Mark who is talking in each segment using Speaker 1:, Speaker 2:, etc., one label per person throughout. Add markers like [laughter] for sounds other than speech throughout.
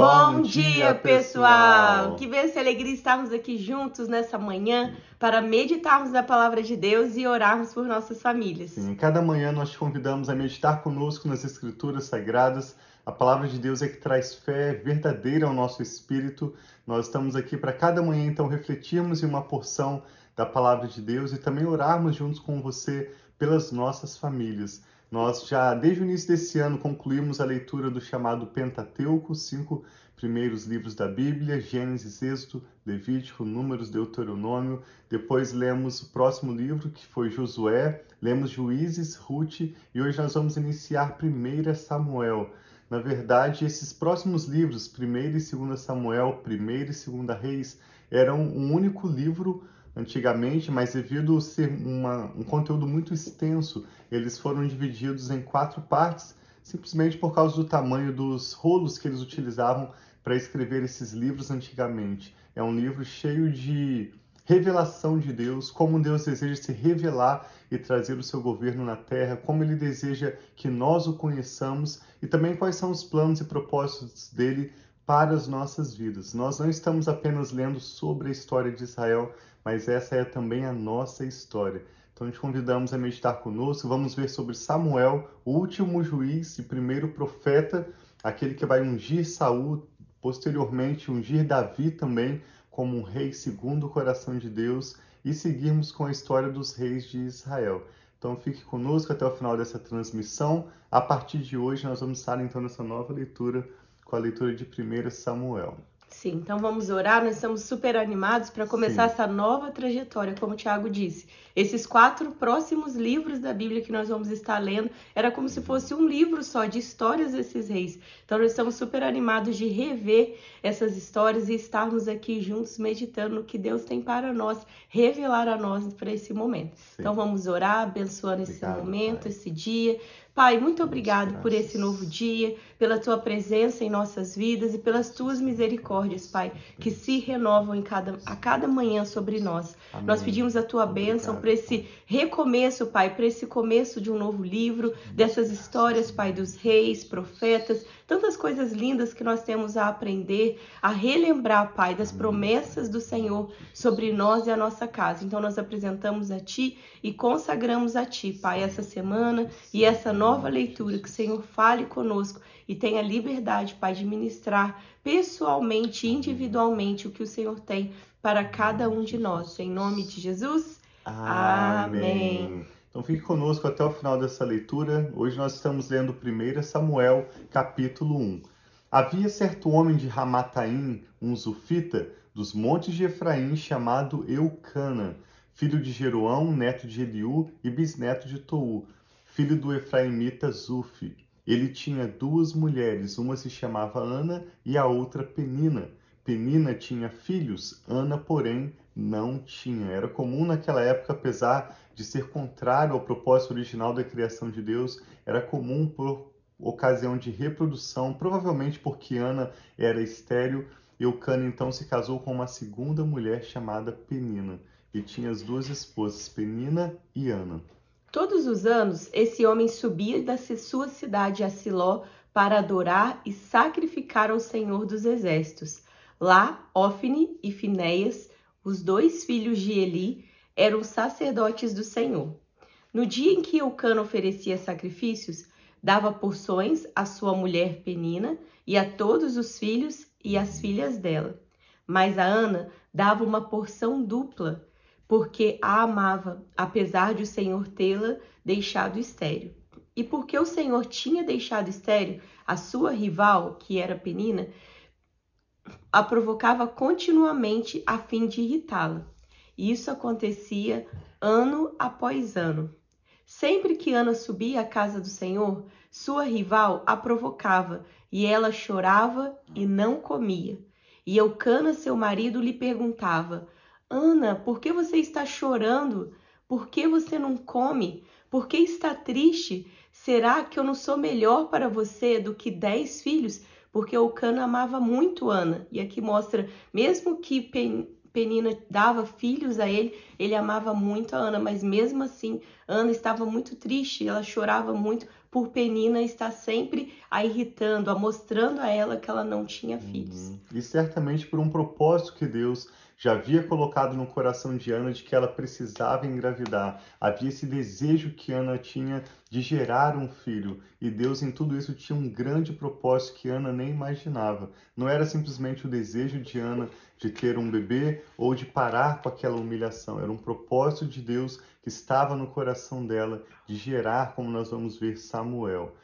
Speaker 1: Bom dia, pessoal! Que bênção e alegria estarmos aqui juntos nessa manhã para meditarmos na palavra de Deus e orarmos por nossas famílias.
Speaker 2: Sim, cada manhã nós te convidamos a meditar conosco nas Escrituras Sagradas. A palavra de Deus é que traz fé verdadeira ao nosso espírito. Nós estamos aqui para cada manhã, então, refletirmos em uma porção da palavra de Deus e também orarmos juntos com você pelas nossas famílias. Nós já, desde o início desse ano, concluímos a leitura do chamado Pentateuco, cinco primeiros livros da Bíblia, Gênesis, Êxodo, Levítico, Números, Deuteronômio. Depois lemos o próximo livro, que foi Josué, lemos Juízes, Ruth, e hoje nós vamos iniciar 1 Samuel. Na verdade, esses próximos livros, 1 e 2 Samuel, 1 e 2 Reis, eram um único livro antigamente, mas devido ser uma, um conteúdo muito extenso, eles foram divididos em quatro partes, simplesmente por causa do tamanho dos rolos que eles utilizavam para escrever esses livros antigamente. É um livro cheio de revelação de Deus, como Deus deseja se revelar e trazer o seu governo na terra, como ele deseja que nós o conheçamos e também quais são os planos e propósitos dele para as nossas vidas. Nós não estamos apenas lendo sobre a história de Israel, mas essa é também a nossa história. Então te convidamos a meditar conosco. Vamos ver sobre Samuel, o último juiz e primeiro profeta, aquele que vai ungir Saul, posteriormente ungir Davi também como um rei segundo o coração de Deus e seguirmos com a história dos reis de Israel. Então fique conosco até o final dessa transmissão. A partir de hoje nós vamos estar então nessa nova leitura com a leitura de 1 Samuel.
Speaker 1: Sim, então vamos orar. Nós estamos super animados para começar Sim. essa nova trajetória, como o Tiago disse. Esses quatro próximos livros da Bíblia que nós vamos estar lendo era como se fosse um livro só de histórias desses reis. Então nós estamos super animados de rever essas histórias e estarmos aqui juntos meditando no que Deus tem para nós, revelar a nós para esse momento. Sim. Então vamos orar, abençoando esse momento, pai. esse dia. Pai, muito obrigado por esse novo dia, pela tua presença em nossas vidas e pelas tuas misericórdias, Pai, que se renovam em cada, a cada manhã sobre nós. Amém. Nós pedimos a tua bênção para esse recomeço, Pai, para esse começo de um novo livro, dessas histórias, Pai, dos reis, profetas, tantas coisas lindas que nós temos a aprender, a relembrar, Pai, das promessas do Senhor sobre nós e a nossa casa. Então nós apresentamos a Ti e consagramos a Ti, Pai, essa semana e essa nova leitura, que o Senhor fale conosco e tenha liberdade, Pai, de ministrar pessoalmente, individualmente o que o Senhor tem para cada um de nós. Em nome de Jesus.
Speaker 2: Amém. Então fique conosco até o final dessa leitura. Hoje nós estamos lendo 1 Samuel, capítulo 1. Havia certo homem de Ramataim, um zufita, dos montes de Efraim, chamado Eucana, filho de Jeroão, neto de Eliú e bisneto de Tou, filho do efraimita Zufi. Ele tinha duas mulheres, uma se chamava Ana e a outra Penina. Penina tinha filhos, Ana, porém, não tinha. Era comum naquela época, apesar de ser contrário ao propósito original da criação de Deus, era comum por ocasião de reprodução, provavelmente porque Ana era estéril, Eucana então se casou com uma segunda mulher chamada Penina, e tinha as duas esposas, Penina e Ana.
Speaker 1: Todos os anos, esse homem subia da sua cidade a Siló para adorar e sacrificar ao Senhor dos Exércitos. Lá, Ofne e Finéias, os dois filhos de Eli, eram sacerdotes do Senhor. No dia em que Eucana oferecia sacrifícios, dava porções à sua mulher Penina e a todos os filhos e as filhas dela. Mas a Ana dava uma porção dupla porque a amava, apesar de o Senhor tê-la deixado estéril. E porque o Senhor tinha deixado estéril a sua rival, que era Penina, a provocava continuamente a fim de irritá-la. Isso acontecia ano após ano. Sempre que Ana subia à casa do Senhor, sua rival a provocava, e ela chorava e não comia. E Eucana, seu marido, lhe perguntava: Ana, por que você está chorando? Por que você não come? Por que está triste? Será que eu não sou melhor para você do que dez filhos? Porque o Cano amava muito Ana. E aqui mostra, mesmo que Penina dava filhos a ele, ele amava muito a Ana, mas mesmo assim, Ana estava muito triste, ela chorava muito por Penina estar sempre a irritando, a mostrando a ela que ela não tinha filhos. Uhum.
Speaker 2: E certamente por um propósito que Deus já havia colocado no coração de Ana de que ela precisava engravidar. Havia esse desejo que Ana tinha de gerar um filho. E Deus, em tudo isso, tinha um grande propósito que Ana nem imaginava. Não era simplesmente o desejo de Ana de ter um bebê ou de parar com aquela humilhação. Era um propósito de Deus que estava no coração dela de gerar, como nós vamos ver, Samuel.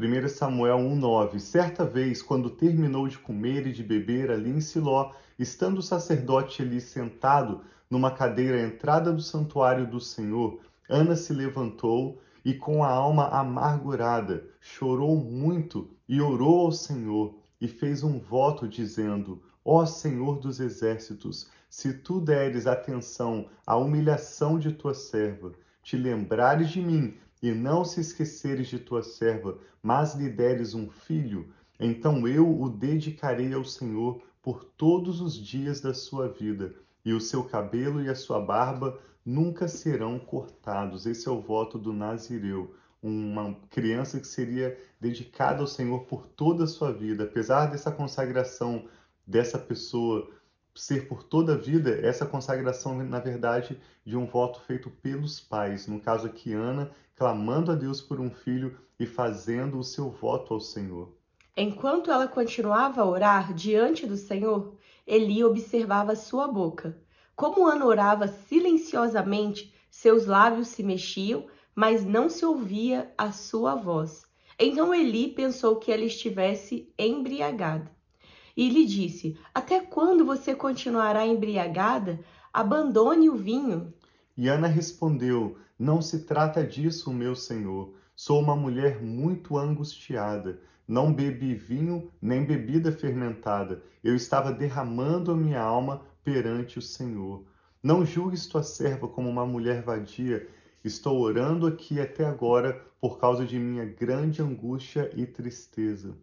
Speaker 2: 1 Samuel 1,9 Certa vez, quando terminou de comer e de beber ali em Siló, estando o sacerdote ali sentado numa cadeira à entrada do santuário do Senhor, Ana se levantou e, com a alma amargurada, chorou muito e orou ao Senhor e fez um voto, dizendo: Ó Senhor dos exércitos, se tu deres atenção à humilhação de tua serva, te lembrares de mim e não se esqueceres de tua serva, mas lhe deres um filho, então eu o dedicarei ao Senhor por todos os dias da sua vida, e o seu cabelo e a sua barba nunca serão cortados. Esse é o voto do Nazireu, uma criança que seria dedicada ao Senhor por toda a sua vida. Apesar dessa consagração dessa pessoa ser por toda a vida, essa consagração, na verdade, de um voto feito pelos pais. No caso aqui, Ana, clamando a Deus por um filho e fazendo o seu voto ao Senhor.
Speaker 1: Enquanto ela continuava a orar diante do Senhor, Eli observava sua boca. Como Ana orava silenciosamente, seus lábios se mexiam, mas não se ouvia a sua voz. Então Eli pensou que ela estivesse embriagada. E lhe disse: Até quando você continuará embriagada? Abandone o vinho.
Speaker 2: E Ana respondeu: Não se trata disso, meu senhor. Sou uma mulher muito angustiada. Não bebi vinho nem bebida fermentada. Eu estava derramando a minha alma perante o Senhor. Não julgues tua serva como uma mulher vadia. Estou orando aqui até agora por causa de minha grande angústia e tristeza.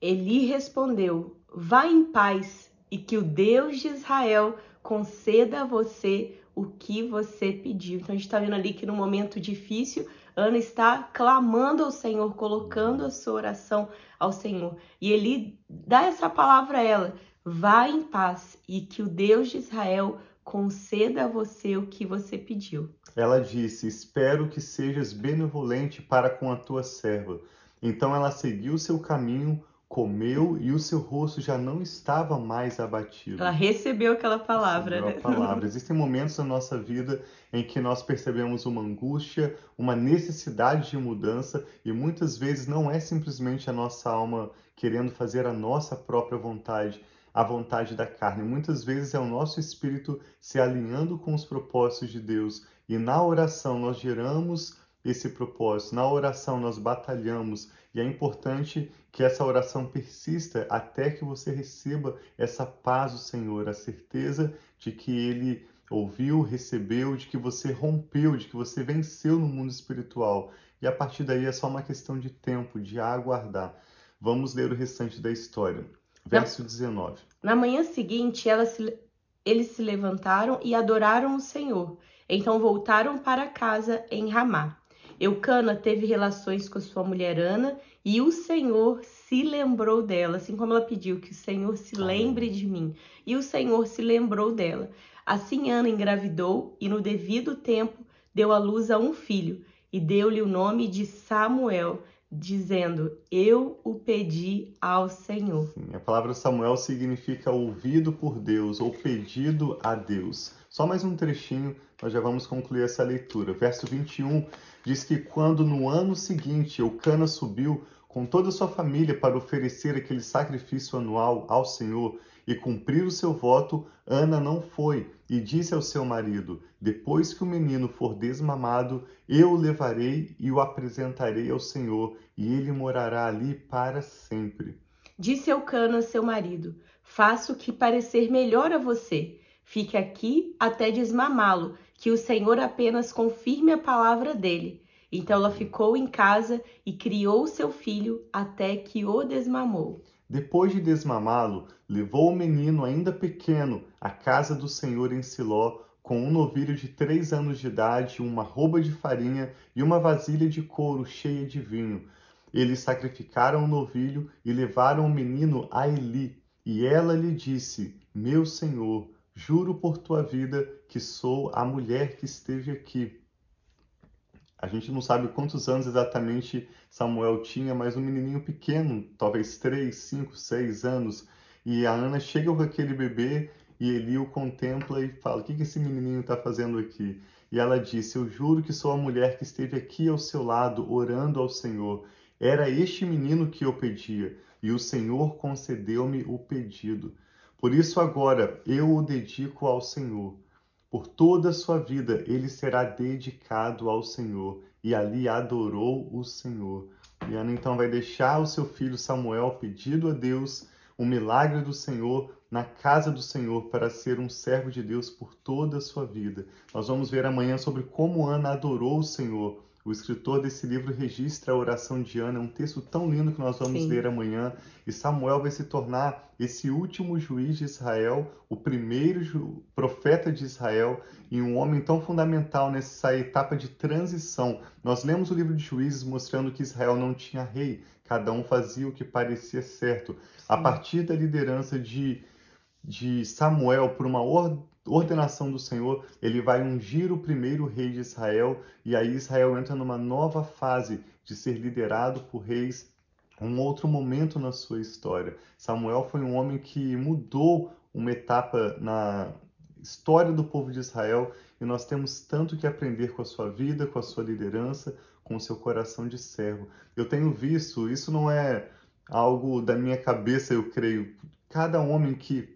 Speaker 1: Eli respondeu: Vá em paz e que o Deus de Israel conceda a você o que você pediu. Então a gente está vendo ali que no momento difícil, Ana está clamando ao Senhor, colocando a sua oração ao Senhor. E ele dá essa palavra a ela: vá em paz e que o Deus de Israel conceda a você o que você pediu.
Speaker 2: Ela disse: Espero que sejas benevolente para com a tua serva. Então ela seguiu seu caminho comeu e o seu rosto já não estava mais abatido.
Speaker 1: Ela recebeu aquela palavra,
Speaker 2: recebeu
Speaker 1: né?
Speaker 2: A palavra. [laughs] Existem momentos na nossa vida em que nós percebemos uma angústia, uma necessidade de mudança e muitas vezes não é simplesmente a nossa alma querendo fazer a nossa própria vontade, a vontade da carne. Muitas vezes é o nosso espírito se alinhando com os propósitos de Deus e na oração nós geramos esse propósito. Na oração nós batalhamos e é importante que essa oração persista até que você receba essa paz do Senhor, a certeza de que Ele ouviu, recebeu, de que você rompeu, de que você venceu no mundo espiritual. E a partir daí é só uma questão de tempo, de aguardar. Vamos ler o restante da história. Verso na, 19.
Speaker 1: Na manhã seguinte, se, eles se levantaram e adoraram o Senhor. Então voltaram para casa em Ramá. Eucana teve relações com sua mulher Ana e o Senhor se lembrou dela, assim como ela pediu que o Senhor se lembre de mim. E o Senhor se lembrou dela. Assim Ana engravidou e no devido tempo deu à luz a um filho e deu-lhe o nome de Samuel, dizendo: Eu o pedi ao Senhor.
Speaker 2: Sim, a palavra Samuel significa ouvido por Deus ou pedido a Deus. Só mais um trechinho, nós já vamos concluir essa leitura. Verso 21 diz que quando no ano seguinte Eucana subiu com toda a sua família para oferecer aquele sacrifício anual ao Senhor e cumprir o seu voto, Ana não foi e disse ao seu marido: Depois que o menino for desmamado, eu o levarei e o apresentarei ao Senhor, e ele morará ali para sempre.
Speaker 1: Disse Eucana, seu marido: Faça o que parecer melhor a você Fique aqui até desmamá-lo, que o Senhor apenas confirme a palavra dele. Então ela ficou em casa e criou seu filho até que o desmamou.
Speaker 2: Depois de desmamá-lo, levou o menino ainda pequeno à casa do Senhor em Siló, com um novilho de três anos de idade, uma roupa de farinha e uma vasilha de couro cheia de vinho. Eles sacrificaram o novilho e levaram o menino a Eli. E ela lhe disse: Meu senhor, juro por tua vida que sou a mulher que esteve aqui. A gente não sabe quantos anos exatamente Samuel tinha, mas um menininho pequeno, talvez três, cinco, seis anos. E a Ana chega com aquele bebê e Eli o contempla e fala: O que, que esse menininho está fazendo aqui? E ela disse: Eu juro que sou a mulher que esteve aqui ao seu lado, orando ao Senhor. Era este menino que eu pedia, e o Senhor concedeu-me o pedido. Por isso, agora eu o dedico ao Senhor. Por toda a sua vida ele será dedicado ao Senhor, e ali adorou o Senhor. E Ana então vai deixar o seu filho Samuel pedido a Deus o milagre do Senhor na casa do Senhor para ser um servo de Deus por toda a sua vida. Nós vamos ver amanhã sobre como Ana adorou o Senhor. O escritor desse livro registra a oração de Ana, é um texto tão lindo que nós vamos Sim. ler amanhã. E Samuel vai se tornar esse último juiz de Israel, o primeiro profeta de Israel e um homem tão fundamental nessa etapa de transição. Nós lemos o livro de Juízes mostrando que Israel não tinha rei, cada um fazia o que parecia certo. Sim. A partir da liderança de, de Samuel por uma ordem ordenação do Senhor, ele vai ungir o primeiro rei de Israel, e aí Israel entra numa nova fase de ser liderado por reis, um outro momento na sua história. Samuel foi um homem que mudou uma etapa na história do povo de Israel, e nós temos tanto que aprender com a sua vida, com a sua liderança, com o seu coração de servo. Eu tenho visto, isso não é algo da minha cabeça, eu creio. Cada homem que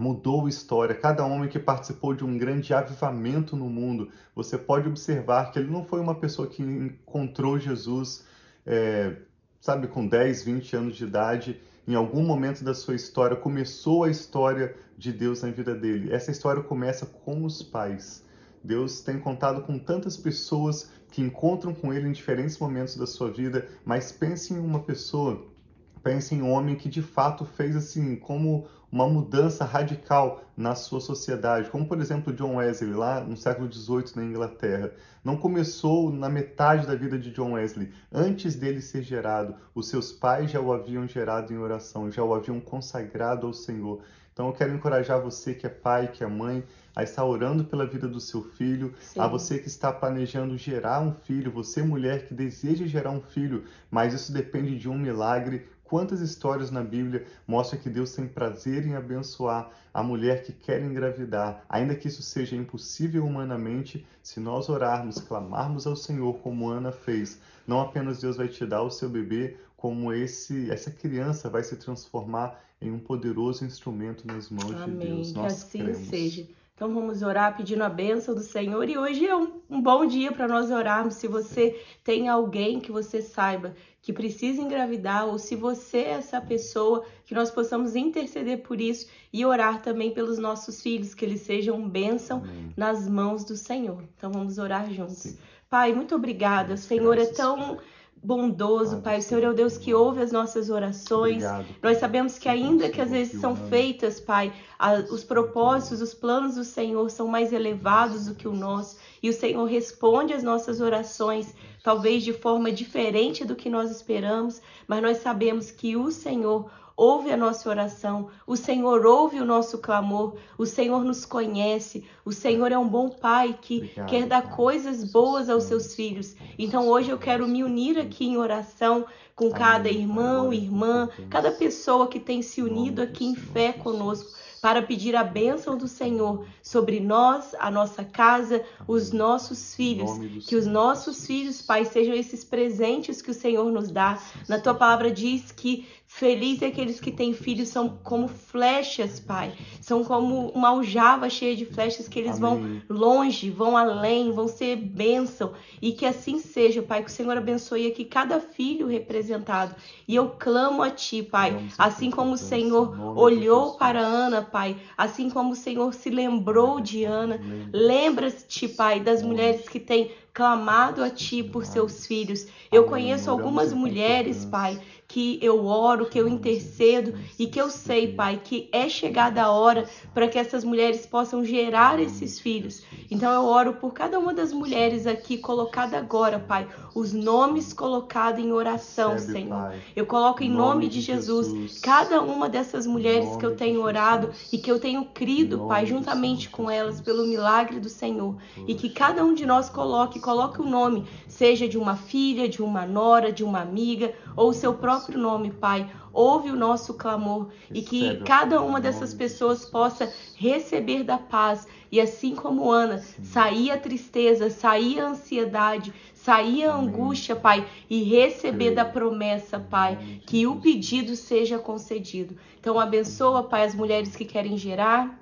Speaker 2: mudou a história. Cada homem que participou de um grande avivamento no mundo, você pode observar que ele não foi uma pessoa que encontrou Jesus, é, sabe, com 10, 20 anos de idade. Em algum momento da sua história, começou a história de Deus na vida dele. Essa história começa com os pais. Deus tem contado com tantas pessoas que encontram com ele em diferentes momentos da sua vida, mas pense em uma pessoa pense em um homem que de fato fez assim como uma mudança radical na sua sociedade, como por exemplo John Wesley lá no século XVIII na Inglaterra. Não começou na metade da vida de John Wesley. Antes dele ser gerado, os seus pais já o haviam gerado em oração, já o haviam consagrado ao Senhor. Então eu quero encorajar você que é pai, que é mãe, a estar orando pela vida do seu filho, Sim. a você que está planejando gerar um filho, você mulher que deseja gerar um filho, mas isso depende de um milagre Quantas histórias na Bíblia mostram que Deus tem prazer em abençoar a mulher que quer engravidar, ainda que isso seja impossível humanamente, se nós orarmos, clamarmos ao Senhor como Ana fez, não apenas Deus vai te dar o seu bebê, como esse essa criança vai se transformar em um poderoso instrumento nas mãos
Speaker 1: Amém.
Speaker 2: de Deus.
Speaker 1: Nós que assim cremos. seja. Então vamos orar pedindo a bênção do Senhor e hoje é um, um bom dia para nós orarmos. Se você tem alguém que você saiba que precisa engravidar ou se você é essa pessoa, que nós possamos interceder por isso e orar também pelos nossos filhos, que eles sejam bênção Amém. nas mãos do Senhor. Então vamos orar juntos. Sim. Pai, muito obrigada. O Senhor é tão bondoso, Pai. O Senhor é o Deus que ouve as nossas orações. Obrigado, Nós sabemos que ainda que às vezes são feitas, Pai, os propósitos, os planos do Senhor são mais elevados do que o nosso. E o Senhor responde às nossas orações, talvez de forma diferente do que nós esperamos, mas nós sabemos que o Senhor ouve a nossa oração, o Senhor ouve o nosso clamor, o Senhor nos conhece, o Senhor é um bom pai que Obrigado, quer dar coisas boas aos seus filhos. Então hoje eu quero me unir aqui em oração com cada irmão, irmã, cada pessoa que tem se unido aqui em fé conosco para pedir a bênção do Senhor sobre nós, a nossa casa, os nossos filhos. Que os nossos filhos, Pai, sejam esses presentes que o Senhor nos dá. Na tua palavra diz que Feliz é aqueles que têm filhos, são como flechas, Pai. São como uma aljava cheia de flechas que eles Amém. vão longe, vão além, vão ser bênção. E que assim seja, Pai. Que o Senhor abençoe aqui cada filho representado. E eu clamo a Ti, Pai. Assim como o Senhor olhou para Ana, Pai. Assim como o Senhor se lembrou de Ana. Lembra-te, Pai, das mulheres que têm clamado a Ti por seus filhos. Eu conheço algumas mulheres, Pai que eu oro, que eu intercedo e que eu sei, Pai, que é chegada a hora para que essas mulheres possam gerar esses filhos. Então eu oro por cada uma das mulheres aqui colocada agora, Pai, os nomes colocados em oração, Senhor. Eu coloco em nome de Jesus cada uma dessas mulheres que eu tenho orado e que eu tenho crido, Pai, juntamente com elas pelo milagre do Senhor. E que cada um de nós coloque, coloque o nome, seja de uma filha, de uma nora, de uma amiga, ou o seu próprio nome, Pai. Ouve o nosso clamor e que cada uma dessas pessoas possa receber da paz. E assim como Ana, sair a tristeza, sair a ansiedade, sair a angústia, Pai, e receber da promessa, Pai, que o pedido seja concedido. Então abençoa, Pai, as mulheres que querem gerar,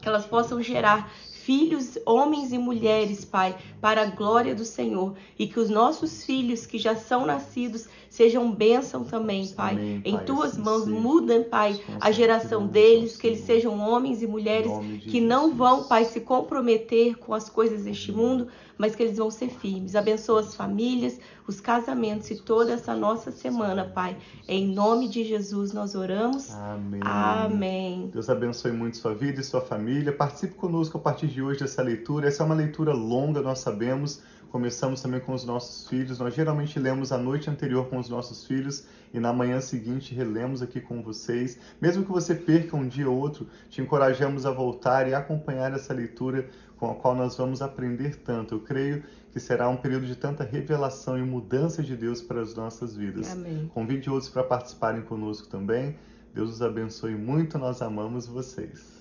Speaker 1: que elas possam gerar filhos, homens e mulheres, Pai, para a glória do Senhor. E que os nossos filhos que já são nascidos sejam bênção também, Pai. Amém, em pai, tuas assim mãos, seja. muda, Pai, a geração deles, que eles sejam homens e mulheres que não vão, Pai, se comprometer com as coisas deste mundo, mas que eles vão ser firmes. Abençoa as famílias, os casamentos e toda essa nossa semana, Pai. Em nome de Jesus nós oramos.
Speaker 2: Amém.
Speaker 1: Amém.
Speaker 2: Deus abençoe muito sua vida e sua família. Participe conosco a partir de hoje dessa leitura. Essa é uma leitura longa, nós sabemos. Começamos também com os nossos filhos. Nós geralmente lemos a noite anterior com os nossos filhos e na manhã seguinte relemos aqui com vocês. Mesmo que você perca um dia ou outro, te encorajamos a voltar e acompanhar essa leitura com a qual nós vamos aprender tanto. Eu creio que será um período de tanta revelação e mudança de Deus para as nossas vidas.
Speaker 1: Amém.
Speaker 2: Convide outros para participarem conosco também. Deus os abençoe muito, nós amamos vocês.